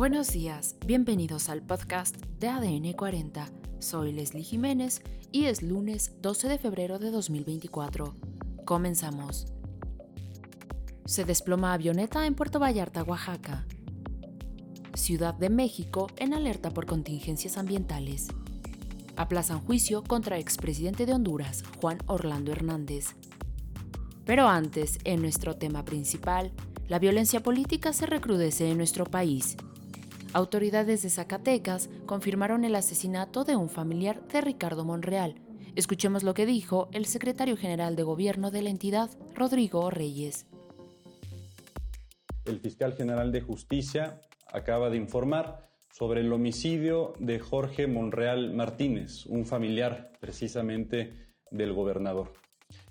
Buenos días, bienvenidos al podcast de ADN 40. Soy Leslie Jiménez y es lunes 12 de febrero de 2024. Comenzamos. Se desploma avioneta en Puerto Vallarta, Oaxaca. Ciudad de México en alerta por contingencias ambientales. Aplazan juicio contra expresidente de Honduras, Juan Orlando Hernández. Pero antes, en nuestro tema principal, la violencia política se recrudece en nuestro país. Autoridades de Zacatecas confirmaron el asesinato de un familiar de Ricardo Monreal. Escuchemos lo que dijo el secretario general de gobierno de la entidad, Rodrigo Reyes. El fiscal general de justicia acaba de informar sobre el homicidio de Jorge Monreal Martínez, un familiar precisamente del gobernador.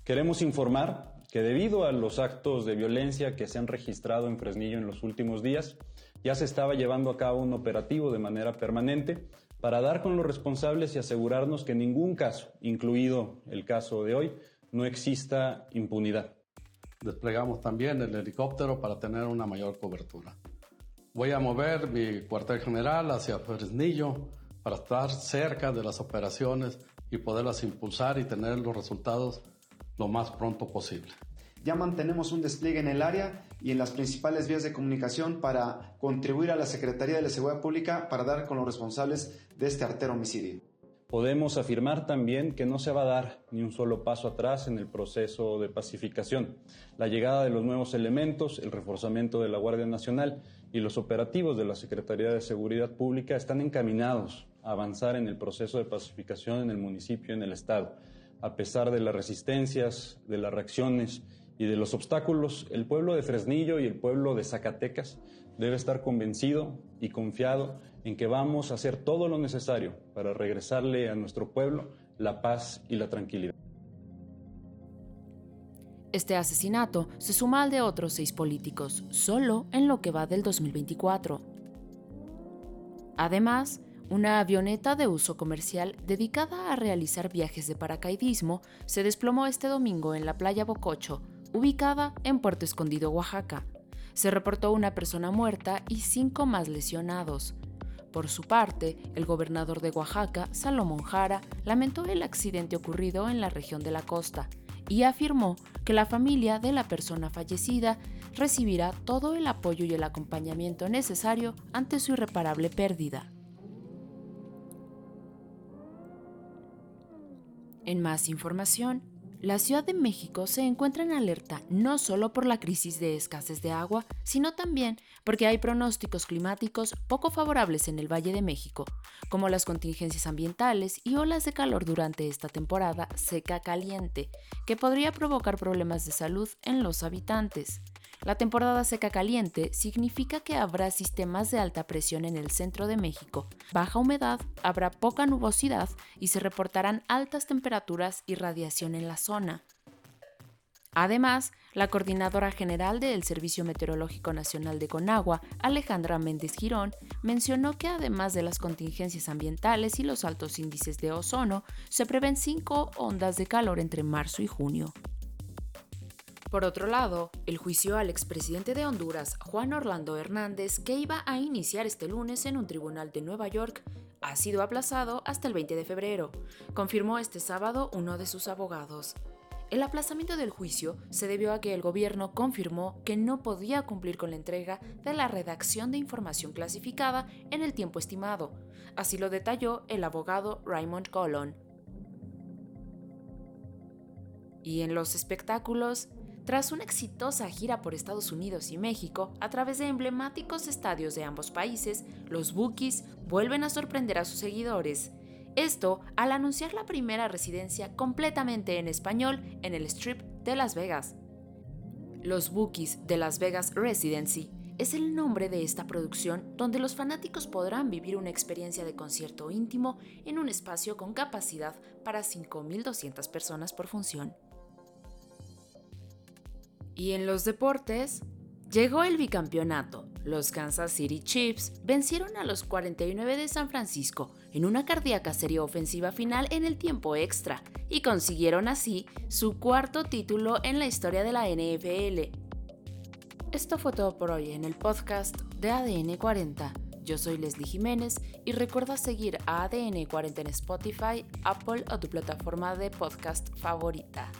Queremos informar que debido a los actos de violencia que se han registrado en Fresnillo en los últimos días, ya se estaba llevando a cabo un operativo de manera permanente para dar con los responsables y asegurarnos que en ningún caso, incluido el caso de hoy, no exista impunidad. Desplegamos también el helicóptero para tener una mayor cobertura. Voy a mover mi cuartel general hacia Fresnillo para estar cerca de las operaciones y poderlas impulsar y tener los resultados lo más pronto posible. Ya mantenemos un despliegue en el área y en las principales vías de comunicación para contribuir a la Secretaría de la Seguridad Pública para dar con los responsables de este artero homicidio. Podemos afirmar también que no se va a dar ni un solo paso atrás en el proceso de pacificación. La llegada de los nuevos elementos, el reforzamiento de la Guardia Nacional y los operativos de la Secretaría de Seguridad Pública están encaminados a avanzar en el proceso de pacificación en el municipio y en el Estado. A pesar de las resistencias, de las reacciones y de los obstáculos, el pueblo de Fresnillo y el pueblo de Zacatecas debe estar convencido y confiado en que vamos a hacer todo lo necesario para regresarle a nuestro pueblo la paz y la tranquilidad. Este asesinato se suma al de otros seis políticos, solo en lo que va del 2024. Además, una avioneta de uso comercial dedicada a realizar viajes de paracaidismo se desplomó este domingo en la playa Bococho, ubicada en Puerto Escondido, Oaxaca. Se reportó una persona muerta y cinco más lesionados. Por su parte, el gobernador de Oaxaca, Salomón Jara, lamentó el accidente ocurrido en la región de la costa y afirmó que la familia de la persona fallecida recibirá todo el apoyo y el acompañamiento necesario ante su irreparable pérdida. En más información, la Ciudad de México se encuentra en alerta no solo por la crisis de escasez de agua, sino también porque hay pronósticos climáticos poco favorables en el Valle de México, como las contingencias ambientales y olas de calor durante esta temporada seca caliente, que podría provocar problemas de salud en los habitantes. La temporada seca caliente significa que habrá sistemas de alta presión en el centro de México, baja humedad, habrá poca nubosidad y se reportarán altas temperaturas y radiación en la zona. Además, la coordinadora general del Servicio Meteorológico Nacional de Conagua, Alejandra Méndez Girón, mencionó que además de las contingencias ambientales y los altos índices de ozono, se prevén cinco ondas de calor entre marzo y junio. Por otro lado, el juicio al expresidente de Honduras, Juan Orlando Hernández, que iba a iniciar este lunes en un tribunal de Nueva York, ha sido aplazado hasta el 20 de febrero, confirmó este sábado uno de sus abogados. El aplazamiento del juicio se debió a que el gobierno confirmó que no podía cumplir con la entrega de la redacción de información clasificada en el tiempo estimado. Así lo detalló el abogado Raymond Colon. Y en los espectáculos, tras una exitosa gira por Estados Unidos y México, a través de emblemáticos estadios de ambos países, los Bookies vuelven a sorprender a sus seguidores. Esto al anunciar la primera residencia completamente en español en el Strip de Las Vegas. Los Bookies de Las Vegas Residency es el nombre de esta producción donde los fanáticos podrán vivir una experiencia de concierto íntimo en un espacio con capacidad para 5.200 personas por función. Y en los deportes, llegó el bicampeonato. Los Kansas City Chiefs vencieron a los 49 de San Francisco en una cardíaca serie ofensiva final en el tiempo extra y consiguieron así su cuarto título en la historia de la NFL. Esto fue todo por hoy en el podcast de ADN 40. Yo soy Leslie Jiménez y recuerda seguir a ADN 40 en Spotify, Apple o tu plataforma de podcast favorita.